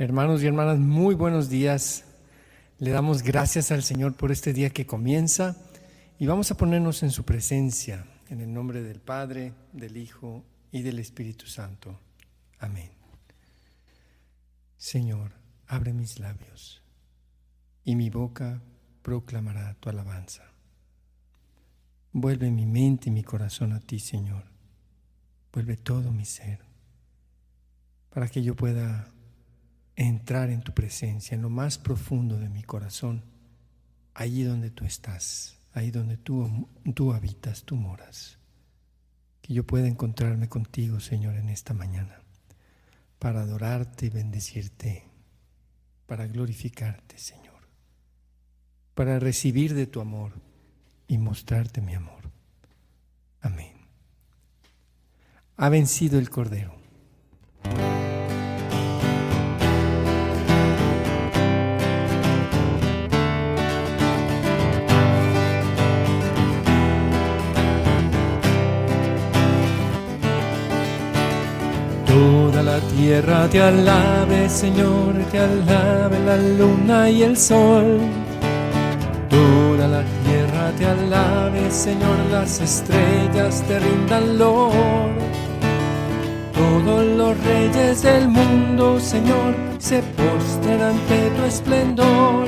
Hermanos y hermanas, muy buenos días. Le damos gracias al Señor por este día que comienza y vamos a ponernos en su presencia, en el nombre del Padre, del Hijo y del Espíritu Santo. Amén. Señor, abre mis labios y mi boca proclamará tu alabanza. Vuelve mi mente y mi corazón a ti, Señor. Vuelve todo mi ser para que yo pueda entrar en tu presencia, en lo más profundo de mi corazón, allí donde tú estás, ahí donde tú, tú habitas, tú moras. Que yo pueda encontrarme contigo, Señor, en esta mañana, para adorarte y bendecirte, para glorificarte, Señor, para recibir de tu amor y mostrarte mi amor. Amén. Ha vencido el Cordero. Tierra te alabe, Señor, te alabe la luna y el sol. Toda la tierra te alabe, Señor, las estrellas te rindan lor. Todos los reyes del mundo, Señor, se postren ante tu esplendor.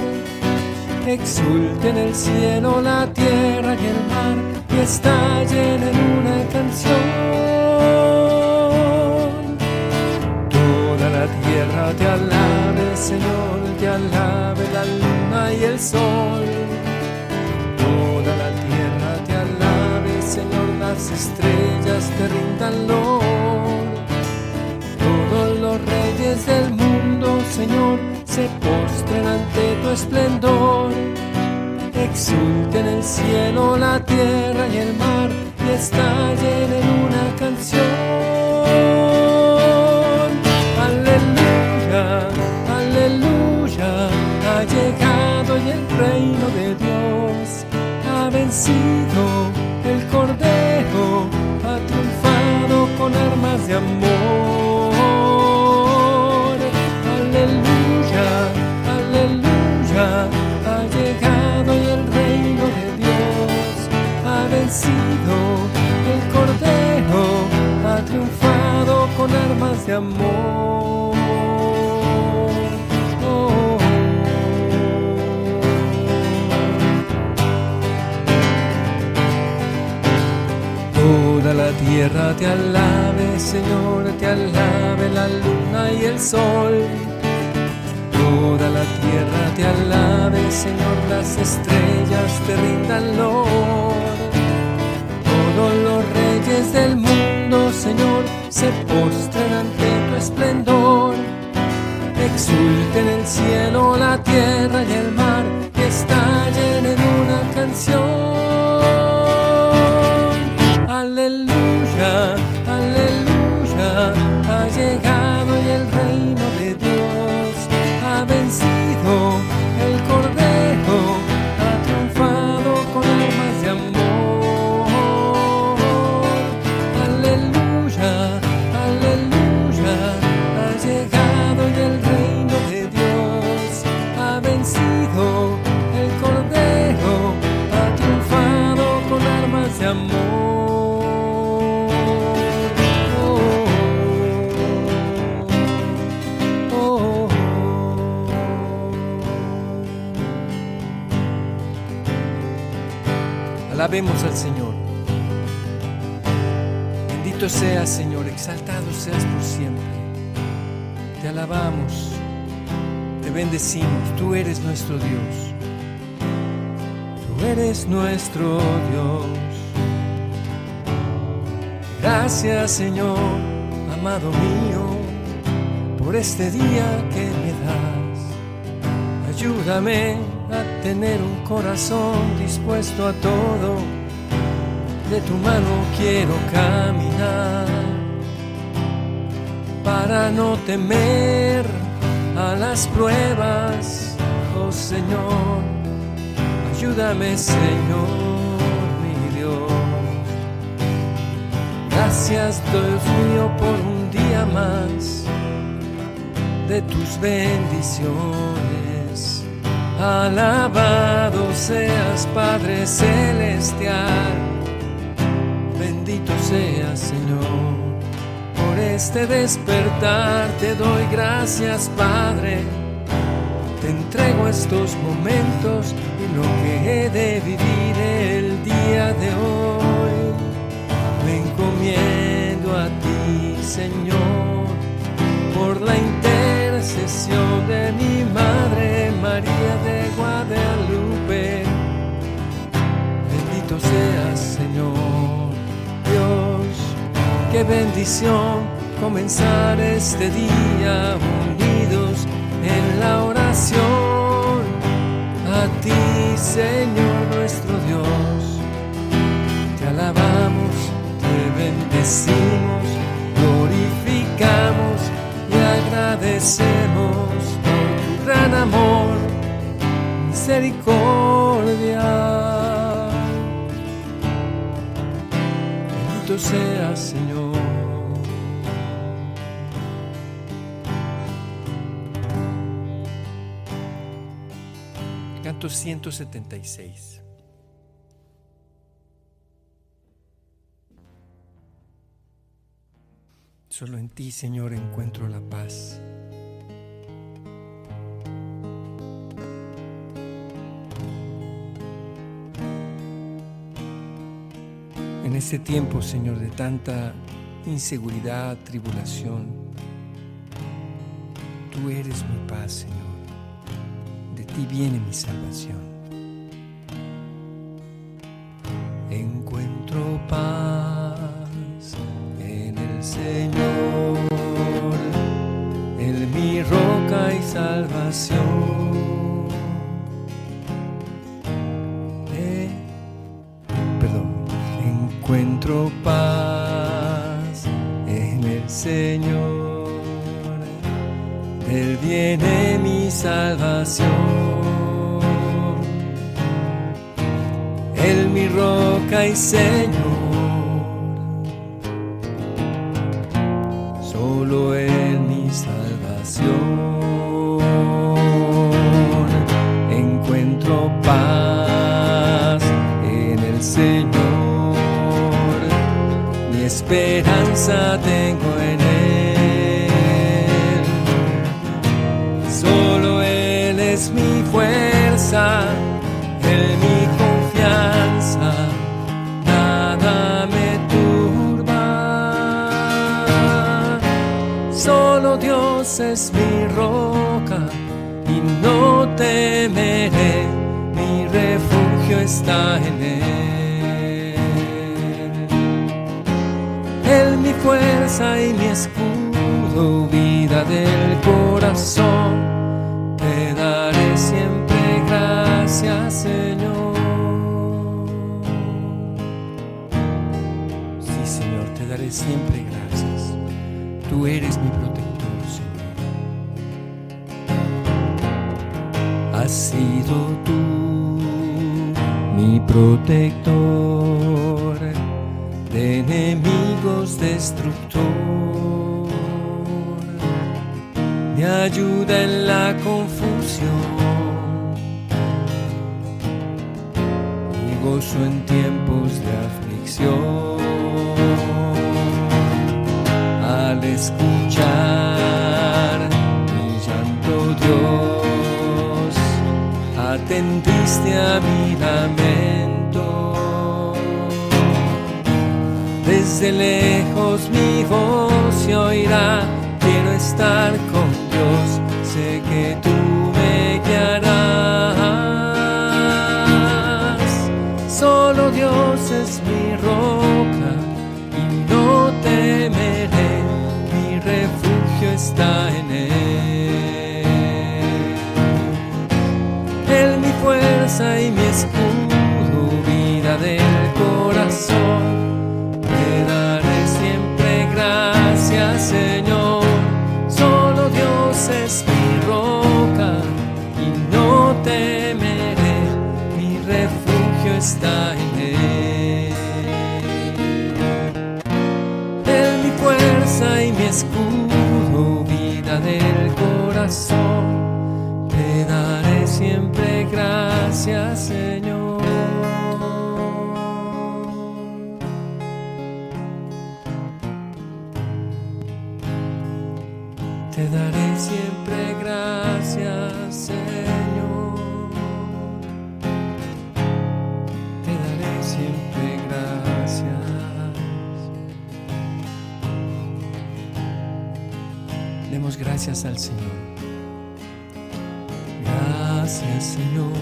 Exulten el cielo, la tierra y el mar, y estallen en una canción. Esplendor. Exulten el cielo, la tierra y el mar y estallen en una canción. llegado y el reino de Dios ha vencido. El Cordero ha triunfado con armas de amor. Amor. la tierra te alabe, Señor, te alabe la luna y el sol. Toda la tierra te alabe, Señor, las estrellas te rindan lor. Todos los reyes del mundo, Señor, se postran esplendor. Exulten el cielo, la tierra y el mar, que estallen en una canción. Tú eres nuestro Dios. Tú eres nuestro Dios. Gracias, Señor, amado mío, por este día que me das. Ayúdame a tener un corazón dispuesto a todo. De tu mano quiero caminar para no temer a las pruebas, oh Señor. Ayúdame, Señor, mi Dios. Gracias, Dios mío, por un día más de tus bendiciones. Alabado seas, Padre Celestial. Bendito seas, Señor. Este despertar te doy gracias, Padre. Te entrego estos momentos y lo que he de vivir el día de hoy. Me encomiendo a ti, Señor, por la intercesión de mi Madre María de Guadalupe. Bendito seas, Señor, Dios, qué bendición comenzar este día unidos en la oración. A ti, Señor nuestro Dios, te alabamos, te bendecimos, glorificamos y agradecemos por tu gran amor, misericordia. Bendito seas, Señor. Canto 176. Solo en ti, Señor, encuentro la paz. En este tiempo, Señor, de tanta inseguridad, tribulación, tú eres mi paz, Señor. Ti viene mi salvación. Encuentro paz en el Señor, Él mi roca y salvación. Señor. Solo Él mi salvación. Encuentro paz en el Señor. Mi esperanza tengo en Dios es mi roca y no temeré, mi refugio está en Él. Él mi fuerza y mi escudo, vida del corazón. Te daré siempre gracias, Señor. Sí, Señor, te daré siempre gracias. Tú eres mi protector de enemigos destructor. Me ayuda en la confusión y gozo en tiempos de aflicción. Al escuchar mi llanto, Dios, atendiste a mi lamento. Desde lejos mi voz se oirá, quiero estar con Dios, sé que tú me guiarás. Solo Dios es mi roca y no temeré, mi refugio está en Él. Él mi fuerza y mi escudo, vida del gracias al Señor. Gracias, Señor,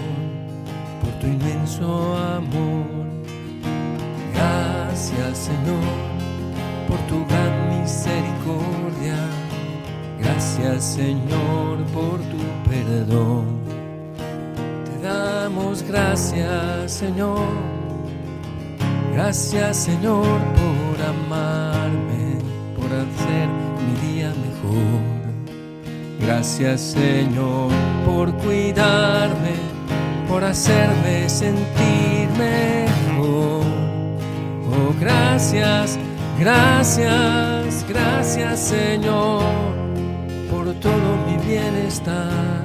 por tu inmenso amor. Gracias, Señor, por tu gran misericordia. Gracias Señor por tu perdón. Te damos gracias Señor. Gracias Señor por amarme, por hacer mi día mejor. Gracias Señor por cuidarme, por hacerme sentir mejor. Oh, gracias, gracias, gracias Señor por todo mi bienestar,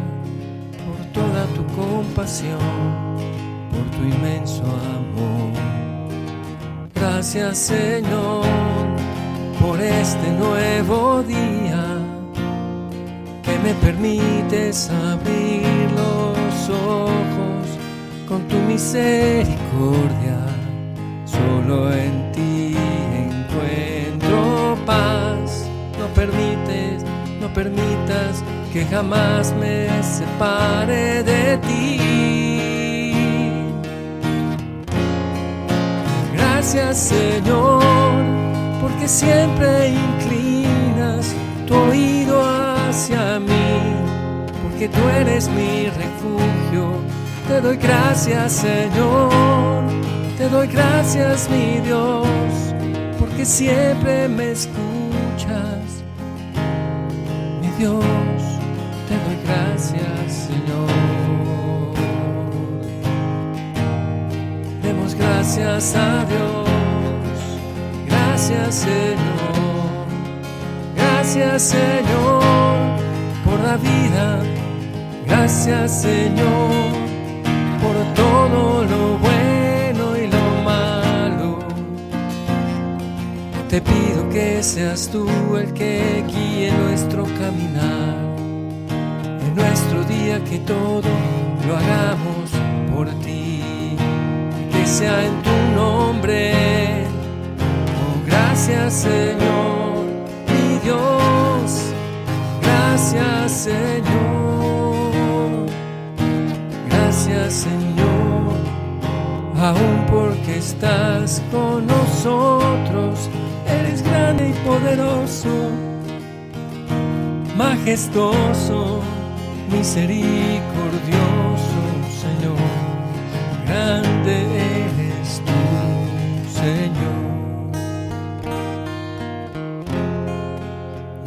por toda tu compasión, por tu inmenso amor. Gracias Señor por este nuevo día que me permites abrir los ojos con tu misericordia. Solo en ti encuentro paz, no permites no permitas que jamás me separe de ti. Gracias Señor, porque siempre inclinas tu oído hacia mí, porque tú eres mi refugio. Te doy gracias Señor, te doy gracias mi Dios, porque siempre me escuchas. Dios, te doy gracias, Señor. Demos gracias a Dios, gracias, Señor. Gracias, Señor, por la vida. Gracias, Señor, por todo lo bueno y lo malo. Te pido que seas tú el que guíe nuestro caminar, en nuestro día que todo lo hagamos por ti, que sea en tu nombre. Oh, gracias Señor, mi Dios, gracias Señor, gracias Señor, aún porque estás con nosotros eres grande y poderoso, majestuoso, misericordioso, Señor. Grande eres tú, Señor.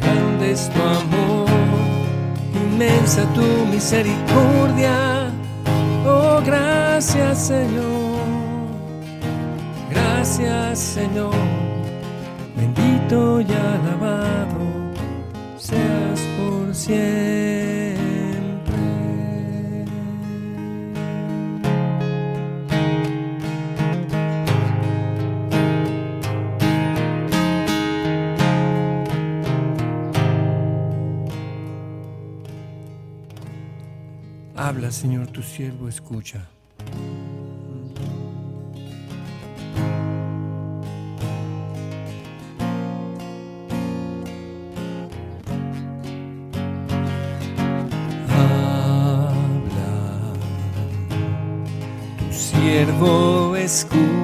Grande es tu amor, inmensa tu misericordia. Oh, gracias, Señor. Gracias, Señor bendito y alabado seas por siempre. Habla, Señor, tu siervo escucha. siervo escucha.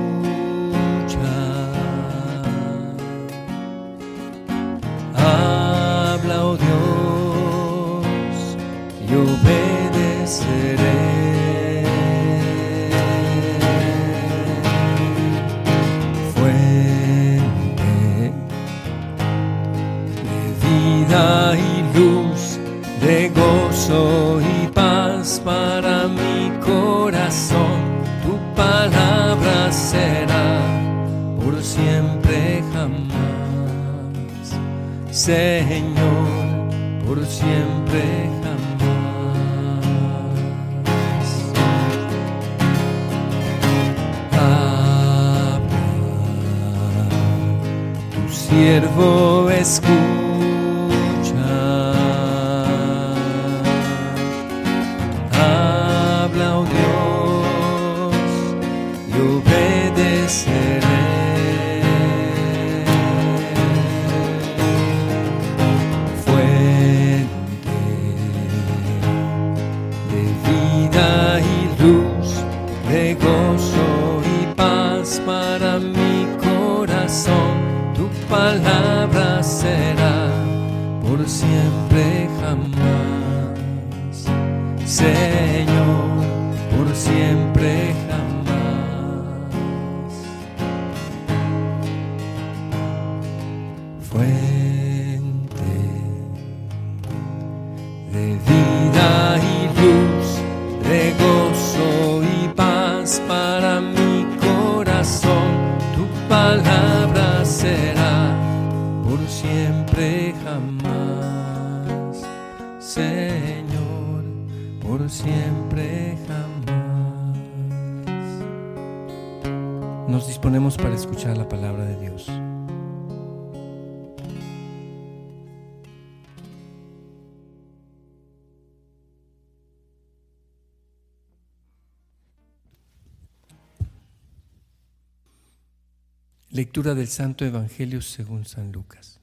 Lectura del Santo Evangelio según San Lucas.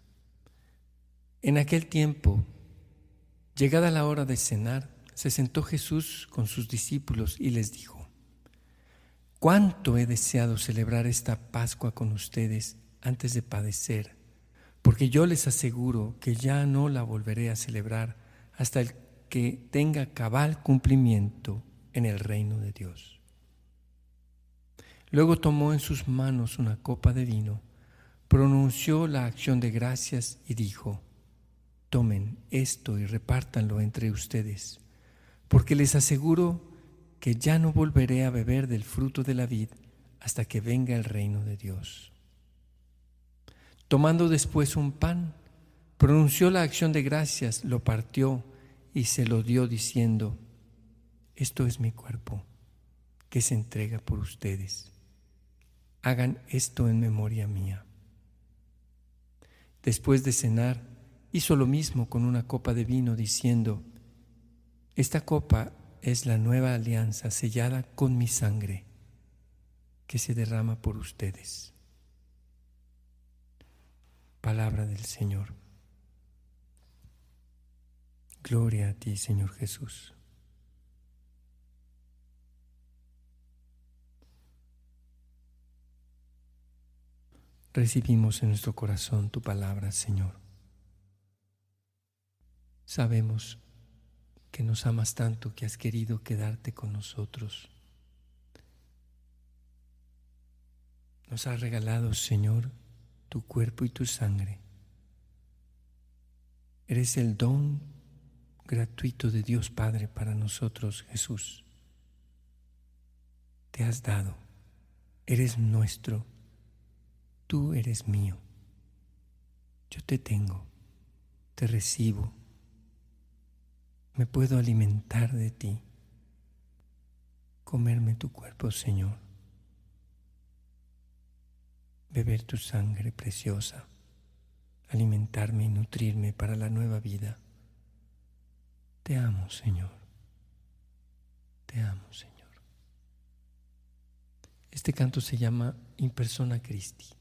En aquel tiempo, llegada la hora de cenar, se sentó Jesús con sus discípulos y les dijo, ¿cuánto he deseado celebrar esta Pascua con ustedes antes de padecer? Porque yo les aseguro que ya no la volveré a celebrar hasta el que tenga cabal cumplimiento en el reino de Dios. Luego tomó en sus manos una copa de vino, pronunció la acción de gracias y dijo, tomen esto y repártanlo entre ustedes, porque les aseguro que ya no volveré a beber del fruto de la vid hasta que venga el reino de Dios. Tomando después un pan, pronunció la acción de gracias, lo partió y se lo dio diciendo, esto es mi cuerpo, que se entrega por ustedes hagan esto en memoria mía. Después de cenar, hizo lo mismo con una copa de vino, diciendo, Esta copa es la nueva alianza sellada con mi sangre, que se derrama por ustedes. Palabra del Señor. Gloria a ti, Señor Jesús. Recibimos en nuestro corazón tu palabra, Señor. Sabemos que nos amas tanto que has querido quedarte con nosotros. Nos has regalado, Señor, tu cuerpo y tu sangre. Eres el don gratuito de Dios Padre para nosotros, Jesús. Te has dado, eres nuestro Tú eres mío. Yo te tengo, te recibo. Me puedo alimentar de ti, comerme tu cuerpo, Señor, beber tu sangre preciosa, alimentarme y nutrirme para la nueva vida. Te amo, Señor. Te amo, Señor. Este canto se llama In persona Christi.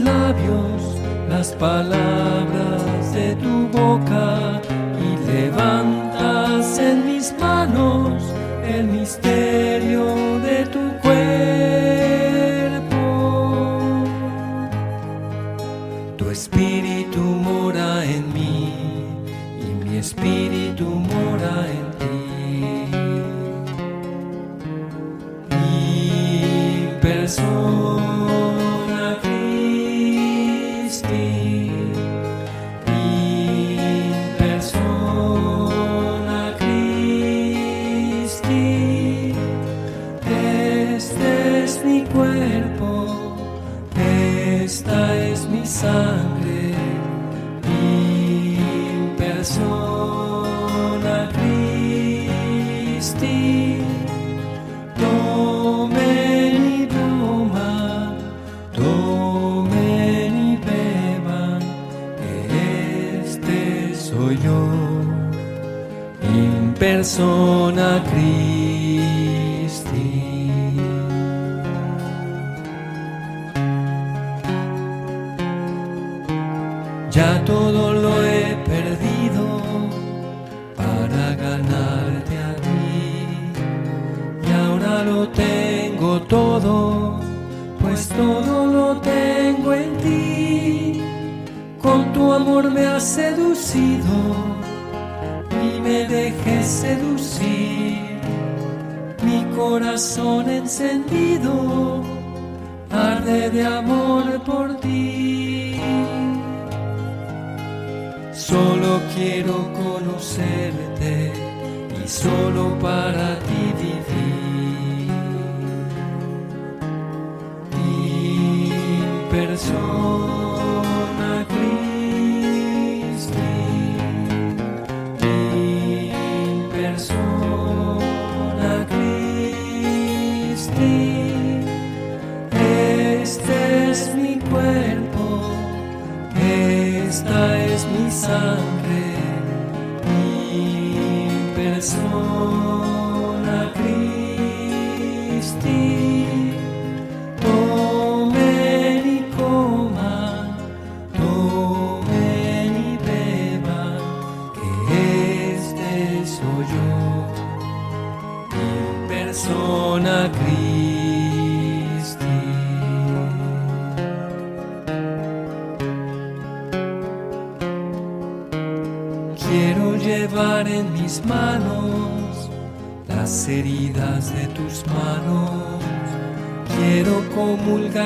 labios las palabras de tu boca y levantas en mis manos el misterio de tu espíritu mora en mí y mi espíritu mora en ti. Mi persona pues todo lo tengo en ti. Con tu amor me has seducido y me dejes seducir. Mi corazón encendido arde de amor por ti. Solo quiero conocerte y solo para ti vivir. Persona Christi, in persona Christi. Este es mi cuerpo, esta es mi sangre,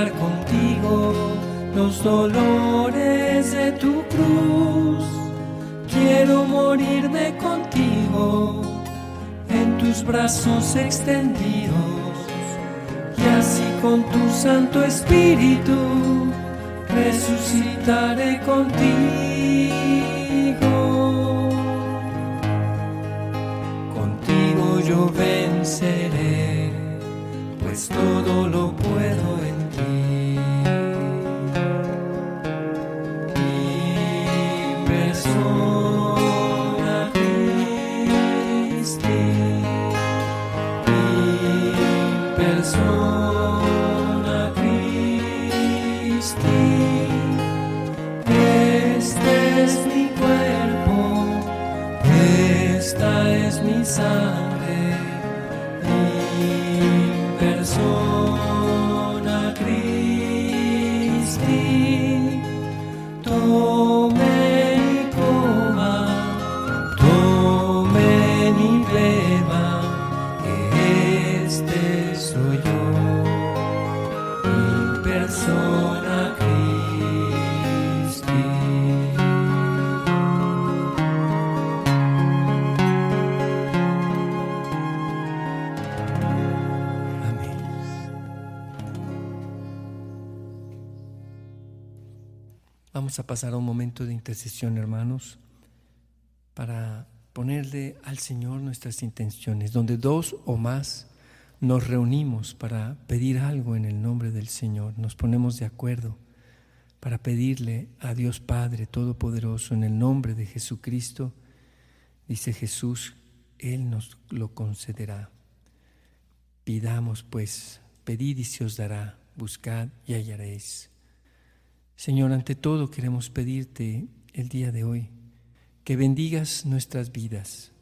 contigo los dolores de tu cruz. Quiero morirme contigo en tus brazos extendidos. Y así con tu Santo Espíritu resucitaré contigo. Contigo yo venceré, pues todo Vamos a pasar a un momento de intercesión, hermanos, para ponerle al Señor nuestras intenciones, donde dos o más nos reunimos para pedir algo en el nombre del Señor, nos ponemos de acuerdo para pedirle a Dios Padre Todopoderoso en el nombre de Jesucristo, dice Jesús, Él nos lo concederá. Pidamos pues, pedid y se os dará, buscad y hallaréis. Señor, ante todo queremos pedirte el día de hoy que bendigas nuestras vidas,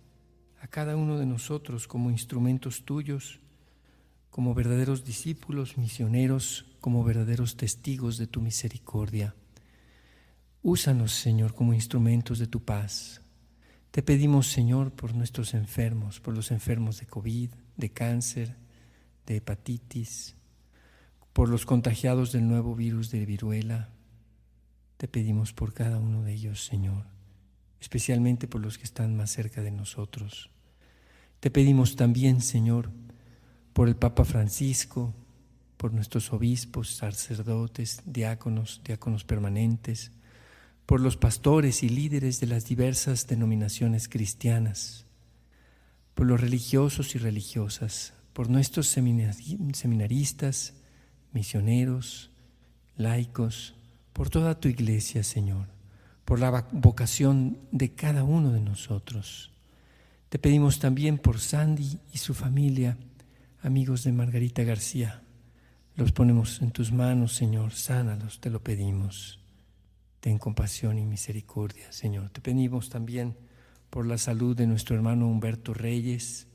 a cada uno de nosotros como instrumentos tuyos, como verdaderos discípulos, misioneros, como verdaderos testigos de tu misericordia. Úsanos, Señor, como instrumentos de tu paz. Te pedimos, Señor, por nuestros enfermos, por los enfermos de COVID, de cáncer, de hepatitis, por los contagiados del nuevo virus de viruela. Te pedimos por cada uno de ellos, Señor, especialmente por los que están más cerca de nosotros. Te pedimos también, Señor, por el Papa Francisco, por nuestros obispos, sacerdotes, diáconos, diáconos permanentes, por los pastores y líderes de las diversas denominaciones cristianas, por los religiosos y religiosas, por nuestros seminaristas, misioneros, laicos, por toda tu iglesia, Señor, por la vocación de cada uno de nosotros. Te pedimos también por Sandy y su familia, amigos de Margarita García. Los ponemos en tus manos, Señor, sánalos, te lo pedimos. Ten compasión y misericordia, Señor. Te pedimos también por la salud de nuestro hermano Humberto Reyes,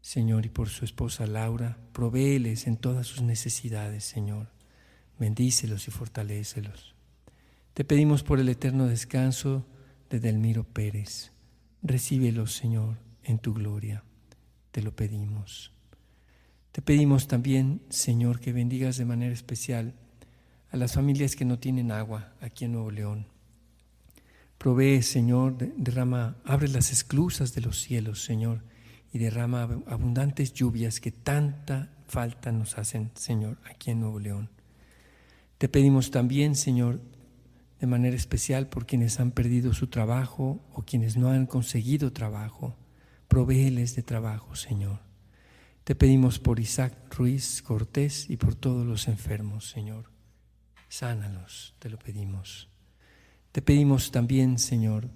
Señor, y por su esposa Laura. Provéeles en todas sus necesidades, Señor. Bendícelos y fortalécelos. Te pedimos por el eterno descanso de Delmiro Pérez. Recíbelos, Señor, en tu gloria. Te lo pedimos. Te pedimos también, Señor, que bendigas de manera especial a las familias que no tienen agua aquí en Nuevo León. Provee, Señor, derrama, abre las esclusas de los cielos, Señor, y derrama abundantes lluvias que tanta falta nos hacen, Señor, aquí en Nuevo León. Te pedimos también, Señor, de manera especial por quienes han perdido su trabajo o quienes no han conseguido trabajo. Provéeles de trabajo, Señor. Te pedimos por Isaac Ruiz Cortés y por todos los enfermos, Señor. Sánalos, te lo pedimos. Te pedimos también, Señor,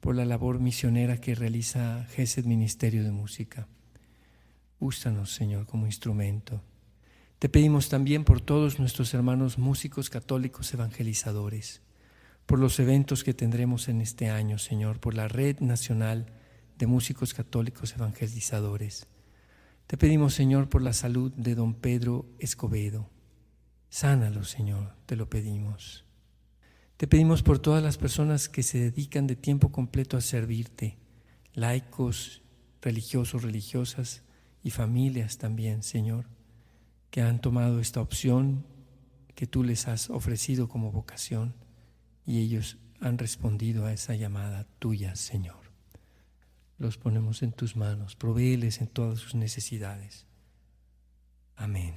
por la labor misionera que realiza GESED Ministerio de Música. Úsanos, Señor, como instrumento. Te pedimos también por todos nuestros hermanos músicos católicos evangelizadores por los eventos que tendremos en este año, Señor, por la Red Nacional de Músicos Católicos Evangelizadores. Te pedimos, Señor, por la salud de don Pedro Escobedo. Sánalo, Señor, te lo pedimos. Te pedimos por todas las personas que se dedican de tiempo completo a servirte, laicos, religiosos, religiosas y familias también, Señor, que han tomado esta opción que tú les has ofrecido como vocación y ellos han respondido a esa llamada tuya, Señor. Los ponemos en tus manos, provéeles en todas sus necesidades. Amén.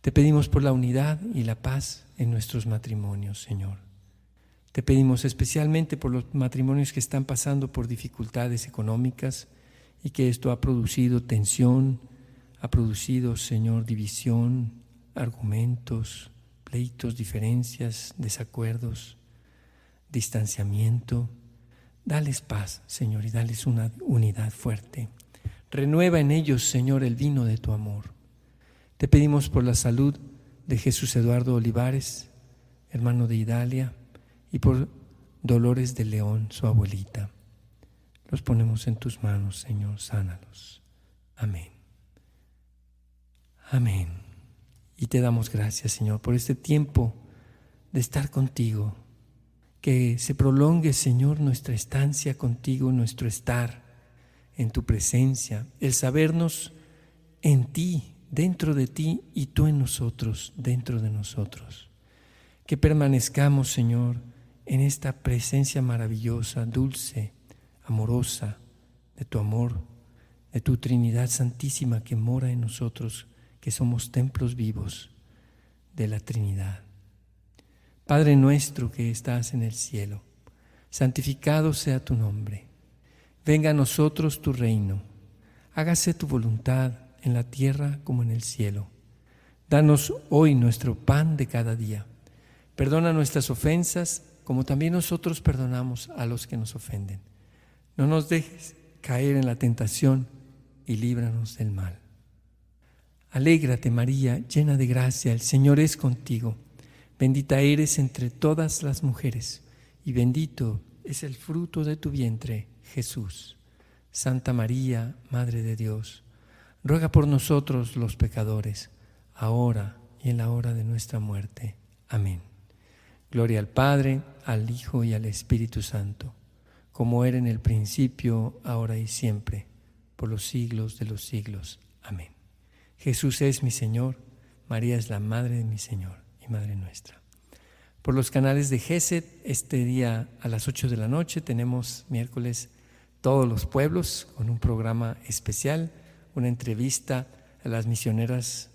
Te pedimos por la unidad y la paz en nuestros matrimonios, Señor. Te pedimos especialmente por los matrimonios que están pasando por dificultades económicas y que esto ha producido tensión, ha producido, Señor, división, argumentos, pleitos, diferencias, desacuerdos, distanciamiento. Dales paz, Señor, y dales una unidad fuerte. Renueva en ellos, Señor, el vino de tu amor. Te pedimos por la salud de Jesús Eduardo Olivares, hermano de Idalia, y por Dolores de León, su abuelita. Los ponemos en tus manos, Señor, sánalos. Amén. Amén. Y te damos gracias, Señor, por este tiempo de estar contigo. Que se prolongue, Señor, nuestra estancia contigo, nuestro estar en tu presencia, el sabernos en ti, dentro de ti y tú en nosotros, dentro de nosotros. Que permanezcamos, Señor, en esta presencia maravillosa, dulce, amorosa de tu amor, de tu Trinidad Santísima que mora en nosotros que somos templos vivos de la Trinidad. Padre nuestro que estás en el cielo, santificado sea tu nombre. Venga a nosotros tu reino. Hágase tu voluntad en la tierra como en el cielo. Danos hoy nuestro pan de cada día. Perdona nuestras ofensas como también nosotros perdonamos a los que nos ofenden. No nos dejes caer en la tentación y líbranos del mal. Alégrate María, llena de gracia, el Señor es contigo. Bendita eres entre todas las mujeres, y bendito es el fruto de tu vientre, Jesús. Santa María, Madre de Dios, ruega por nosotros los pecadores, ahora y en la hora de nuestra muerte. Amén. Gloria al Padre, al Hijo y al Espíritu Santo, como era en el principio, ahora y siempre, por los siglos de los siglos. Amén. Jesús es mi Señor, María es la Madre de mi Señor y Madre nuestra. Por los canales de GESED, este día a las 8 de la noche tenemos miércoles todos los pueblos con un programa especial, una entrevista a las misioneras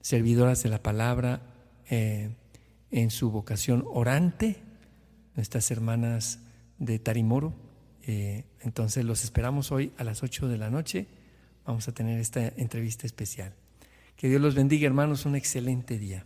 servidoras de la palabra eh, en su vocación orante, nuestras hermanas de Tarimoro. Eh, entonces los esperamos hoy a las 8 de la noche. Vamos a tener esta entrevista especial. Que Dios los bendiga, hermanos, un excelente día.